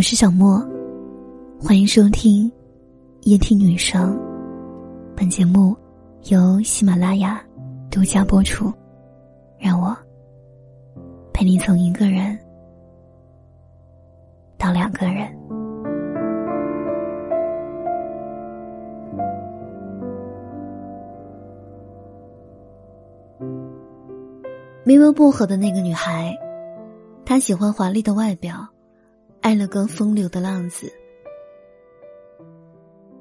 我是小莫，欢迎收听夜听女生。本节目由喜马拉雅独家播出。让我陪你从一个人到两个人。名为薄荷的那个女孩，她喜欢华丽的外表。爱了个风流的浪子，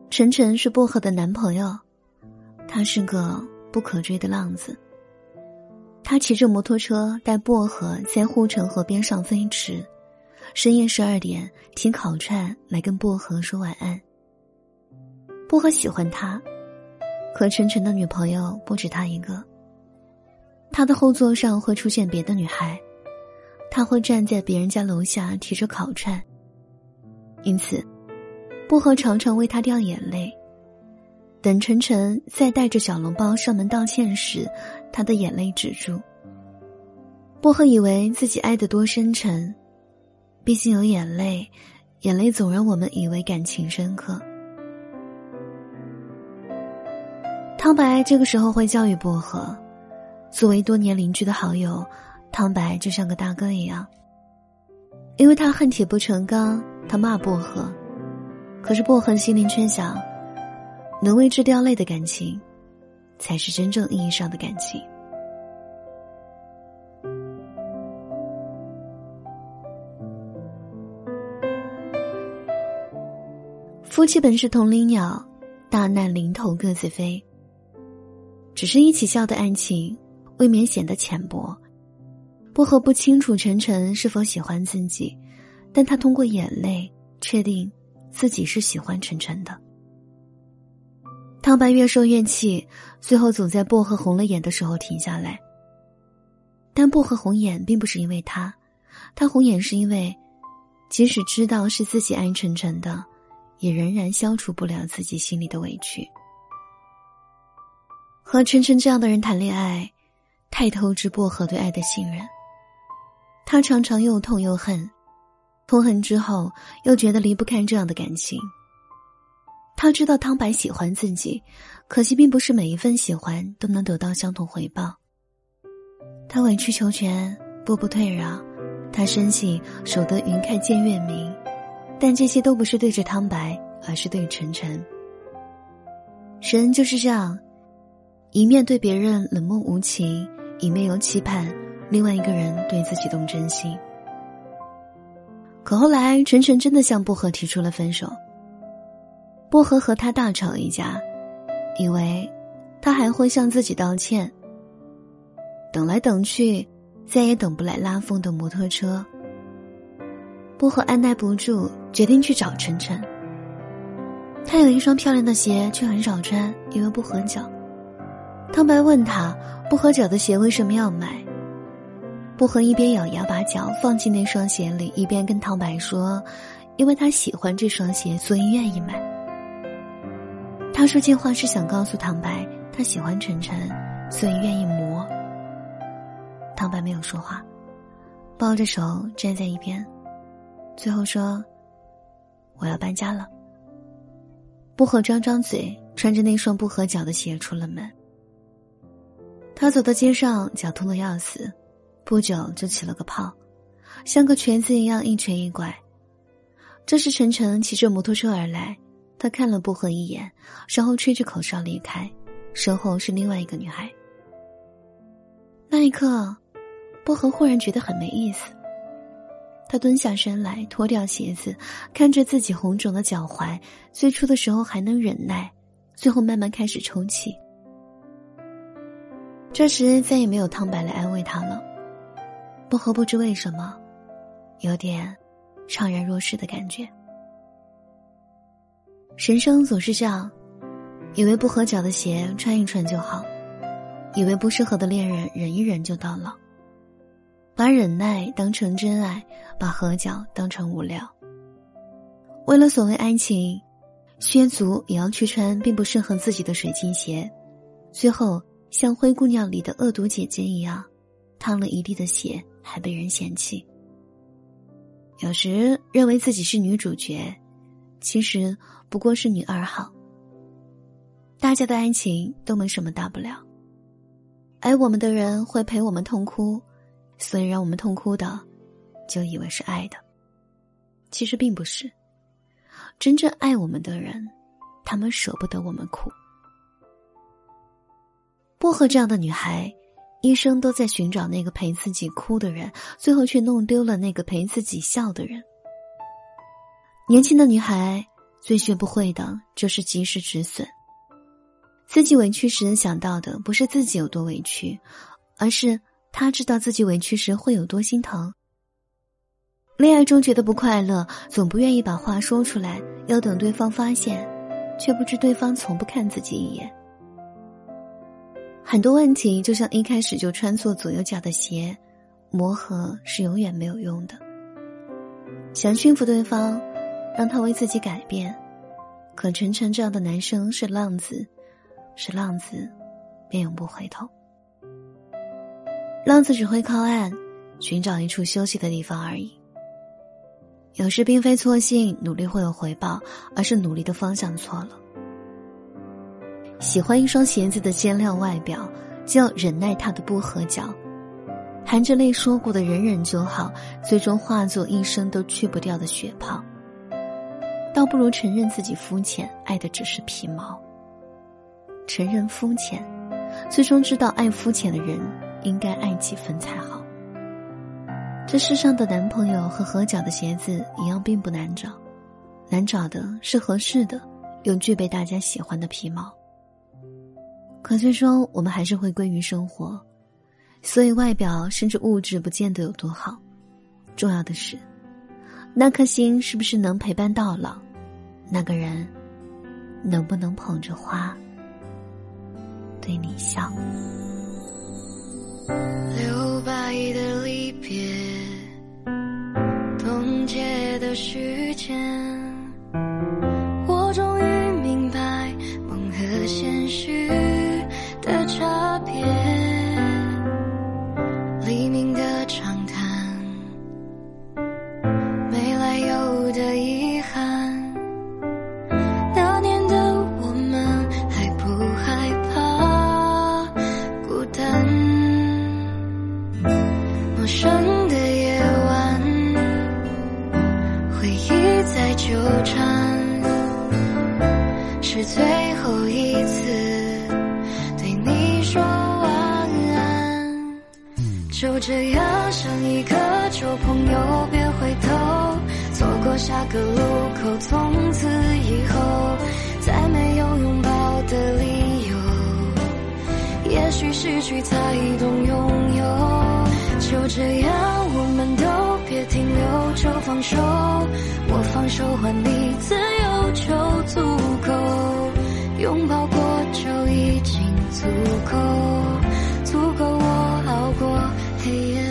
晨晨是薄荷的男朋友，他是个不可追的浪子。他骑着摩托车带薄荷在护城河边上飞驰，深夜十二点听烤串来跟薄荷说晚安。薄荷喜欢他，可晨晨的女朋友不止他一个，他的后座上会出现别的女孩。他会站在别人家楼下提着烤串，因此，薄荷常常为他掉眼泪。等晨晨再带着小笼包上门道歉时，他的眼泪止住。薄荷以为自己爱得多深沉，毕竟有眼泪，眼泪总让我们以为感情深刻。汤白这个时候会教育薄荷，作为多年邻居的好友。汤白就像个大哥一样，因为他恨铁不成钢，他骂薄荷，可是薄荷心里却想，能为之掉泪的感情，才是真正意义上的感情。夫妻本是同林鸟，大难临头各自飞。只是一起笑的爱情，未免显得浅薄。薄荷不清楚晨晨是否喜欢自己，但他通过眼泪确定自己是喜欢晨晨的。汤白越说越气，最后总在薄荷红了眼的时候停下来。但薄荷红眼并不是因为他，他红眼是因为，即使知道是自己爱晨晨的，也仍然消除不了自己心里的委屈。和晨晨这样的人谈恋爱，太透支薄荷对爱的信任。他常常又痛又恨，痛恨之后又觉得离不开这样的感情。他知道汤白喜欢自己，可惜并不是每一份喜欢都能得到相同回报。他委曲求全，步步退让，他深信守得云开见月明，但这些都不是对着汤白，而是对晨晨。人就是这样，一面对别人冷漠无情，一面又期盼。另外一个人对自己动真心，可后来晨晨真的向薄荷提出了分手。薄荷和他大吵一架，以为他还会向自己道歉。等来等去，再也等不来拉风的摩托车。薄荷按耐不住，决定去找晨晨。他有一双漂亮的鞋，却很少穿，因为不合脚。汤白问他，不合脚的鞋为什么要买？薄荷一边咬牙把脚放进那双鞋里，一边跟唐白说：“因为他喜欢这双鞋，所以愿意买。”他说这话是想告诉唐白，他喜欢晨晨，所以愿意磨。唐白没有说话，抱着手站在一边，最后说：“我要搬家了。”薄荷张张嘴，穿着那双不合脚的鞋出了门。他走到街上，脚痛的要死。不久就起了个泡，像个瘸子一样一瘸一拐。这时晨晨骑着摩托车而来，他看了薄荷一眼，然后吹着口哨离开，身后是另外一个女孩。那一刻，薄荷忽然觉得很没意思。他蹲下身来，脱掉鞋子，看着自己红肿的脚踝，最初的时候还能忍耐，最后慢慢开始抽泣。这时再也没有汤白来安慰他了。薄荷不知为什么，有点怅然若失的感觉。人生总是这样，以为不合脚的鞋穿一穿就好，以为不适合的恋人忍一忍就到老，把忍耐当成真爱，把合脚当成无聊。为了所谓爱情，削足也要去穿并不适合自己的水晶鞋，最后像灰姑娘里的恶毒姐姐一样，趟了一地的血。还被人嫌弃。有时认为自己是女主角，其实不过是女二号。大家的爱情都没什么大不了，爱我们的人会陪我们痛哭，所以让我们痛哭的，就以为是爱的。其实并不是，真正爱我们的人，他们舍不得我们哭。薄荷这样的女孩，一生都在寻找那个陪自己哭的人，最后却弄丢了那个陪自己笑的人。年轻的女孩最学不会的就是及时止损。自己委屈时想到的不是自己有多委屈，而是他知道自己委屈时会有多心疼。恋爱中觉得不快乐，总不愿意把话说出来，要等对方发现，却不知对方从不看自己一眼。很多问题就像一开始就穿错左右脚的鞋，磨合是永远没有用的。想驯服对方，让他为自己改变，可晨晨这样的男生是浪子。是浪子，便永不回头。浪子只会靠岸，寻找一处休息的地方而已。有时并非错信努力会有回报，而是努力的方向错了。喜欢一双鞋子的鲜亮外表，就要忍耐它的不合脚。含着泪说过的忍忍就好，最终化作一生都去不掉的血泡。倒不如承认自己肤浅，爱的只是皮毛。承认肤浅，最终知道爱肤浅的人应该爱几分才好。这世上的男朋友和合脚的鞋子一样，并不难找，难找的是合适的又具备大家喜欢的皮毛。可最终我们还是会归于生活，所以外表甚至物质不见得有多好，重要的是，那颗心是不是能陪伴到老，那个人能不能捧着花。对你笑。纠缠是最后一次对你说晚安，就这样像一个旧朋友，别回头，错过下个路口，从此以后再没有拥抱的理由。也许失去才懂拥有，就这样我们都别停留，就放手，放手还你自由就足够拥抱过就已经足够足够我熬过黑夜。